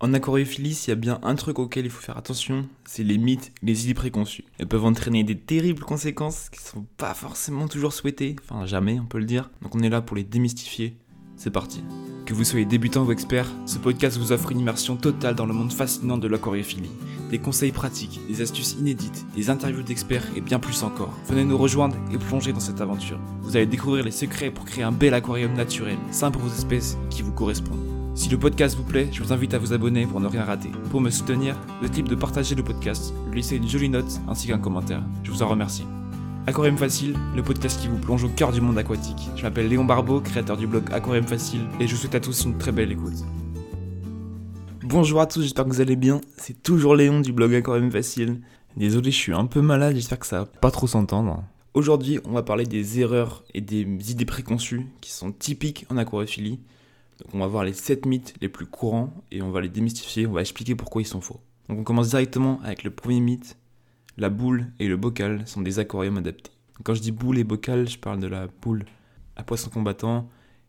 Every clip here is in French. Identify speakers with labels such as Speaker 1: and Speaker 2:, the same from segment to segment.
Speaker 1: En aquariophilie, s'il y a bien un truc auquel il faut faire attention, c'est les mythes, les idées préconçues. Elles peuvent entraîner des terribles conséquences qui sont pas forcément toujours souhaitées, enfin jamais on peut le dire. Donc on est là pour les démystifier. C'est parti. Que vous soyez débutant ou expert, ce podcast vous offre une immersion totale dans le monde fascinant de l'aquariophilie. Des conseils pratiques, des astuces inédites, des interviews d'experts et bien plus encore. Venez nous rejoindre et plonger dans cette aventure. Vous allez découvrir les secrets pour créer un bel aquarium naturel, sain pour vos espèces qui vous correspondent. Si le podcast vous plaît, je vous invite à vous abonner pour ne rien rater. Pour me soutenir, le type de partager le podcast, lui laisser une jolie note ainsi qu'un commentaire. Je vous en remercie. Aquarium Facile, le podcast qui vous plonge au cœur du monde aquatique. Je m'appelle Léon Barbeau, créateur du blog Aquarium Facile, et je vous souhaite à tous une très belle écoute. Bonjour à tous, j'espère que vous allez bien. C'est toujours Léon du blog Aquarium Facile. Désolé, je suis un peu malade, j'espère que ça va pas trop s'entendre. Aujourd'hui, on va parler des erreurs et des idées préconçues qui sont typiques en aquariophilie donc on va voir les 7 mythes les plus courants et on va les démystifier, on va expliquer pourquoi ils sont faux. Donc on commence directement avec le premier mythe. La boule et le bocal sont des aquariums adaptés. quand je dis boule et bocal, je parle de la boule à poisson combattant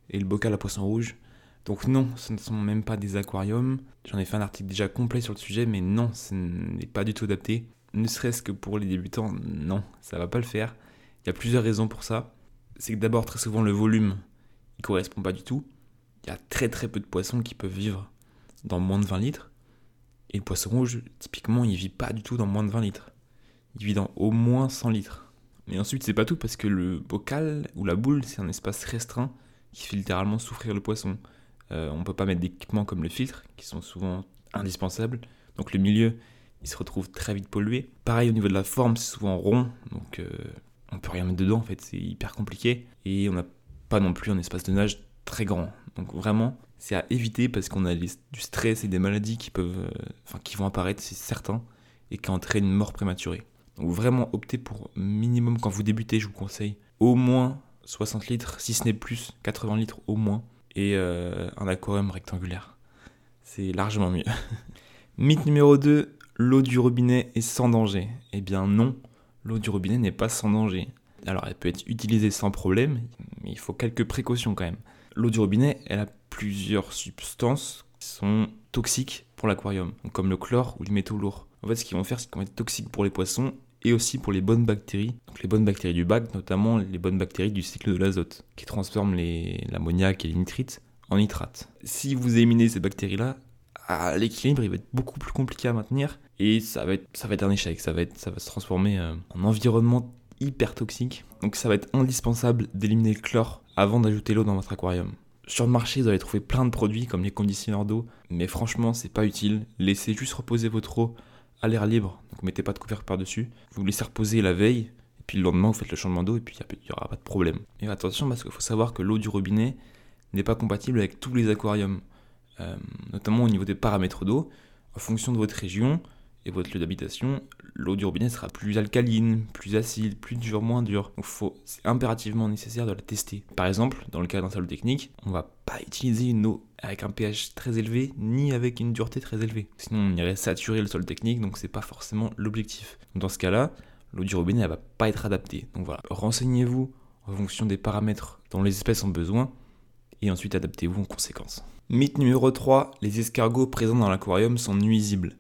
Speaker 1: et le bocal à poisson rouge. Donc non, ce ne sont même pas des aquariums. J'en ai fait un article déjà complet sur le sujet, mais non, ce n'est pas du tout adapté. Ne serait-ce que pour les débutants, non, ça va pas le faire. Il y a plusieurs raisons pour ça. C'est que d'abord, très souvent, le volume, il correspond pas du tout y a très très peu de poissons qui peuvent vivre dans moins de 20 litres. Et le poisson rouge, typiquement, il vit pas du tout dans moins de 20 litres. Il vit dans au moins 100 litres. Mais ensuite, c'est pas tout parce que le bocal ou la boule, c'est un espace restreint qui fait littéralement souffrir le poisson. Euh, on peut pas mettre d'équipements comme le filtre, qui sont souvent indispensables. Donc le milieu, il se retrouve très vite pollué. Pareil au niveau de la forme, c'est souvent rond, donc euh, on peut rien mettre dedans en fait, c'est hyper compliqué. Et on n'a pas non plus un espace de nage très grand. Donc vraiment, c'est à éviter parce qu'on a du stress et des maladies qui peuvent, euh, enfin, qui vont apparaître, c'est certain, et qui entraînent une mort prématurée. Donc vraiment, optez pour minimum quand vous débutez, je vous conseille au moins 60 litres, si ce n'est plus, 80 litres au moins, et euh, un aquarium rectangulaire. C'est largement mieux. Mythe numéro 2, l'eau du robinet est sans danger. Eh bien non, l'eau du robinet n'est pas sans danger. Alors elle peut être utilisée sans problème, mais il faut quelques précautions quand même. L'eau du robinet, elle a plusieurs substances qui sont toxiques pour l'aquarium, comme le chlore ou les métaux lourds. En fait, ce qu'ils vont faire, c'est qu'ils vont être toxiques pour les poissons et aussi pour les bonnes bactéries. Donc les bonnes bactéries du bac, notamment les bonnes bactéries du cycle de l'azote, qui transforment l'ammoniac et les nitrites en nitrates. Si vous éliminez ces bactéries-là, l'équilibre il va être beaucoup plus compliqué à maintenir et ça va être, ça va être un échec, ça va, être, ça va se transformer euh, en environnement hyper toxique. Donc ça va être indispensable d'éliminer le chlore avant d'ajouter l'eau dans votre aquarium. Sur le marché, vous allez trouver plein de produits comme les conditionneurs d'eau, mais franchement, c'est pas utile. Laissez juste reposer votre eau à l'air libre, donc mettez pas de couvercle par-dessus. Vous laissez reposer la veille, et puis le lendemain, vous faites le changement d'eau, et puis il n'y aura pas de problème. Et attention, parce qu'il faut savoir que l'eau du robinet n'est pas compatible avec tous les aquariums, euh, notamment au niveau des paramètres d'eau. En fonction de votre région, et votre lieu d'habitation, l'eau du robinet sera plus alcaline, plus acide, plus dure, moins dure. Donc c'est impérativement nécessaire de la tester. Par exemple, dans le cas d'un sol technique, on va pas utiliser une eau avec un pH très élevé, ni avec une dureté très élevée. Sinon, on irait saturer le sol technique, donc c'est pas forcément l'objectif. Dans ce cas-là, l'eau du robinet, elle va pas être adaptée. Donc voilà, renseignez-vous en fonction des paramètres dont les espèces ont besoin, et ensuite adaptez-vous en conséquence. Mythe numéro 3, les escargots présents dans l'aquarium sont nuisibles.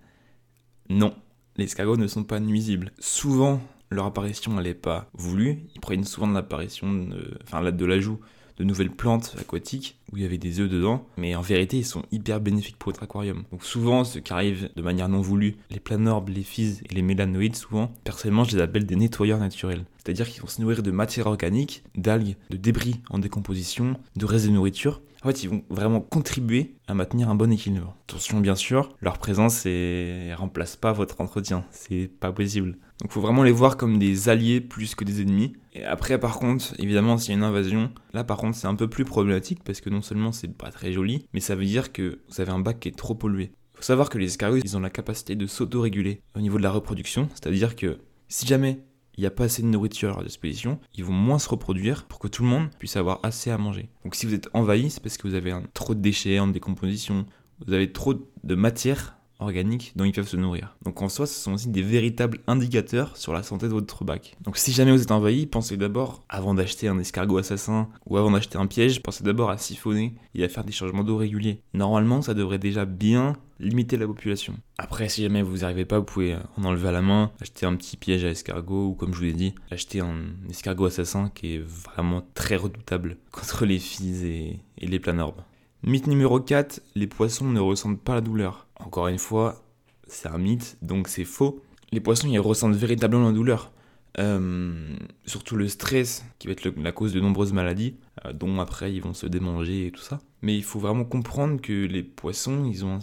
Speaker 1: Non, les escargots ne sont pas nuisibles. Souvent, leur apparition n'est pas voulue. Ils prennent souvent de l'apparition, de, enfin de l'ajout de nouvelles plantes aquatiques où il y avait des œufs dedans, mais en vérité ils sont hyper bénéfiques pour votre aquarium. Donc souvent ce qui arrive de manière non voulue, les planorbes, les physes et les mélanoïdes souvent, personnellement je les appelle des nettoyeurs naturels. C'est-à-dire qu'ils vont se nourrir de matière organique, d'algues, de débris en décomposition, de restes de nourriture en fait, ils vont vraiment contribuer à maintenir un bon équilibre. Attention, bien sûr, leur présence ne remplace pas votre entretien. C'est pas possible. Donc, faut vraiment les voir comme des alliés plus que des ennemis. Et après, par contre, évidemment, s'il y a une invasion, là, par contre, c'est un peu plus problématique parce que non seulement c'est pas très joli, mais ça veut dire que vous avez un bac qui est trop pollué. Il faut savoir que les escargots, ils ont la capacité de s'auto-réguler au niveau de la reproduction. C'est-à-dire que si jamais il n'y a pas assez de nourriture à leur disposition, ils vont moins se reproduire pour que tout le monde puisse avoir assez à manger. Donc si vous êtes envahi, c'est parce que vous avez trop de déchets en décomposition, vous avez trop de matière organiques dont ils peuvent se nourrir. Donc en soi, ce sont aussi des véritables indicateurs sur la santé de votre bac. Donc si jamais vous êtes envahi, pensez d'abord, avant d'acheter un escargot assassin ou avant d'acheter un piège, pensez d'abord à siphonner et à faire des changements d'eau réguliers. Normalement, ça devrait déjà bien limiter la population. Après, si jamais vous n'y arrivez pas, vous pouvez en enlever à la main, acheter un petit piège à escargot ou comme je vous l'ai dit, acheter un escargot assassin qui est vraiment très redoutable contre les fils et, et les planorbes. Mythe numéro 4, les poissons ne ressentent pas la douleur. Encore une fois, c'est un mythe, donc c'est faux. Les poissons, ils ressentent véritablement la douleur. Euh, surtout le stress, qui va être la cause de nombreuses maladies, euh, dont après ils vont se démanger et tout ça. Mais il faut vraiment comprendre que les poissons, ils ont,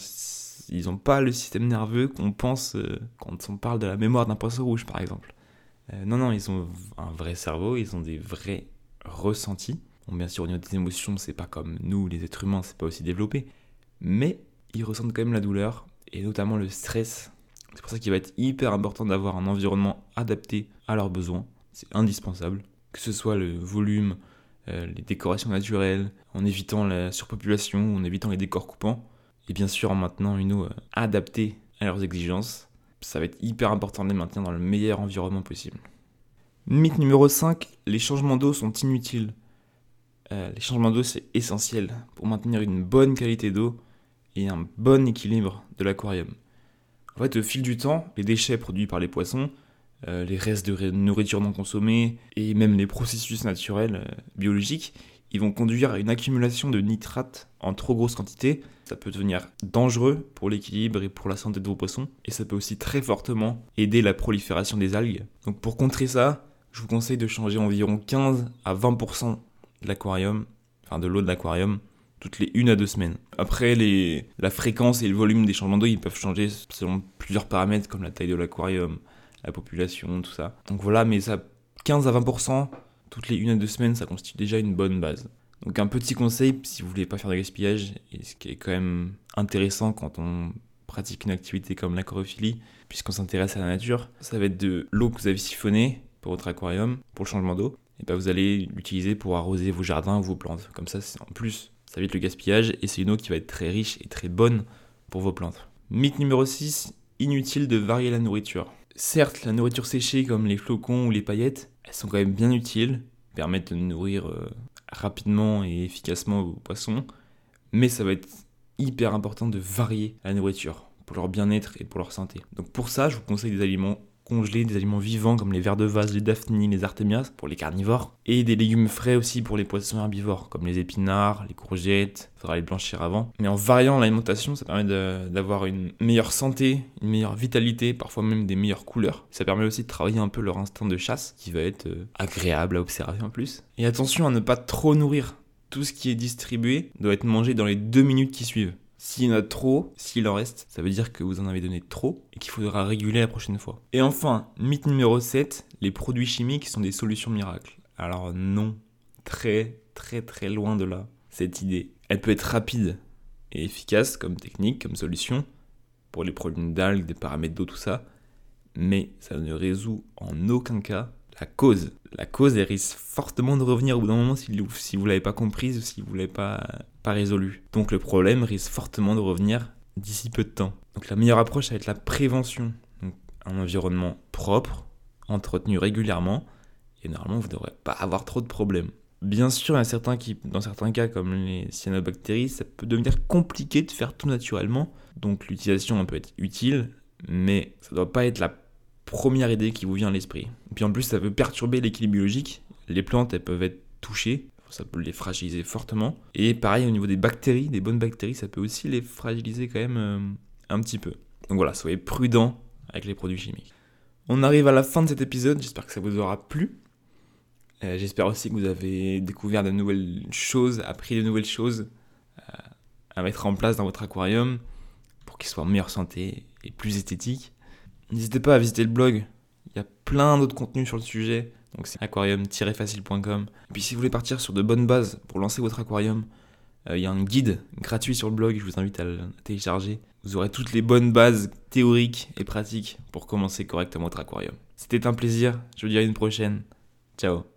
Speaker 1: ils pas le système nerveux qu'on pense euh, quand on parle de la mémoire d'un poisson rouge, par exemple. non, non, ils ont un vrai cerveau, ils ont des vrais ressentis. Bien sûr, au niveau des émotions, c'est pas comme nous, les êtres humains, c'est pas aussi développé. Mais ils ressentent quand même la douleur, et notamment le stress. C'est pour ça qu'il va être hyper important d'avoir un environnement adapté à leurs besoins. C'est indispensable. Que ce soit le volume, euh, les décorations naturelles, en évitant la surpopulation, en évitant les décors coupants. Et bien sûr en maintenant une eau euh, adaptée à leurs exigences. Ça va être hyper important de les maintenir dans le meilleur environnement possible. Mythe numéro 5, les changements d'eau sont inutiles. Euh, les changements d'eau, c'est essentiel pour maintenir une bonne qualité d'eau et un bon équilibre de l'aquarium. En fait, au fil du temps, les déchets produits par les poissons, euh, les restes de nourriture non consommée et même les processus naturels euh, biologiques, ils vont conduire à une accumulation de nitrates en trop grosse quantité. Ça peut devenir dangereux pour l'équilibre et pour la santé de vos poissons. Et ça peut aussi très fortement aider la prolifération des algues. Donc pour contrer ça, je vous conseille de changer environ 15 à 20% de l'aquarium, enfin de l'eau de l'aquarium, toutes les une à deux semaines. Après, les, la fréquence et le volume des changements d'eau, ils peuvent changer selon plusieurs paramètres comme la taille de l'aquarium, la population, tout ça. Donc voilà, mais ça, 15 à 20% toutes les une à deux semaines, ça constitue déjà une bonne base. Donc un petit conseil, si vous voulez pas faire de gaspillage, et ce qui est quand même intéressant quand on pratique une activité comme l'aquariophilie, puisqu'on s'intéresse à la nature, ça va être de l'eau que vous avez siphonnée pour votre aquarium, pour le changement d'eau, et ben vous allez l'utiliser pour arroser vos jardins ou vos plantes. Comme ça, en plus, ça évite le gaspillage et c'est une eau qui va être très riche et très bonne pour vos plantes. Mythe numéro 6, inutile de varier la nourriture. Certes, la nourriture séchée comme les flocons ou les paillettes, elles sont quand même bien utiles, permettent de nourrir euh, rapidement et efficacement vos poissons, mais ça va être hyper important de varier la nourriture pour leur bien-être et pour leur santé. Donc pour ça, je vous conseille des aliments congeler des aliments vivants comme les vers de vase, les daphnies, les artémias pour les carnivores, et des légumes frais aussi pour les poissons herbivores comme les épinards, les courgettes, il faudra les blanchir avant. Mais en variant l'alimentation, ça permet d'avoir une meilleure santé, une meilleure vitalité, parfois même des meilleures couleurs. Ça permet aussi de travailler un peu leur instinct de chasse, qui va être euh, agréable à observer en plus. Et attention à ne pas trop nourrir. Tout ce qui est distribué doit être mangé dans les deux minutes qui suivent. S'il y en a trop, s'il en reste, ça veut dire que vous en avez donné trop et qu'il faudra réguler la prochaine fois. Et enfin, mythe numéro 7, les produits chimiques sont des solutions miracles. Alors non, très très très loin de là, cette idée. Elle peut être rapide et efficace comme technique, comme solution, pour les problèmes d'algues, des paramètres d'eau, tout ça, mais ça ne résout en aucun cas la cause. La cause, risque fortement de revenir au bout d'un moment si, vous ne l'avez pas comprise ou si vous ne l'avez pas, pas résolu. Donc le problème risque fortement de revenir d'ici peu de temps. Donc la meilleure approche, ça va être la prévention. Un environnement propre, entretenu régulièrement, et normalement vous ne devrez pas avoir trop de problèmes. Bien sûr, certains qui, dans certains cas, comme les cyanobactéries, ça peut devenir compliqué de faire tout naturellement. Donc l'utilisation peut être utile, mais ça ne doit pas être la première idée qui vous vient à l'esprit. Puis en plus, ça peut perturber l'équilibre biologique. Les plantes, elles peuvent être touchées, ça peut les fragiliser fortement. Et pareil, au niveau des bactéries, des bonnes bactéries, ça peut aussi les fragiliser quand même euh, un petit peu. Donc voilà, soyez prudents avec les produits chimiques. On arrive à la fin de cet épisode, j'espère que ça vous aura plu. Euh, j'espère aussi que vous avez découvert de nouvelles choses, appris de nouvelles choses euh, à mettre en place dans votre aquarium pour qu'il soit en meilleure santé et plus esthétique. N'hésitez pas à visiter le blog. Il y a plein d'autres contenus sur le sujet. Donc c'est aquarium-facile.com. Et puis si vous voulez partir sur de bonnes bases pour lancer votre aquarium, euh, il y a un guide gratuit sur le blog, je vous invite à le télécharger. Vous aurez toutes les bonnes bases théoriques et pratiques pour commencer correctement votre aquarium. C'était un plaisir, je vous dis à une prochaine. Ciao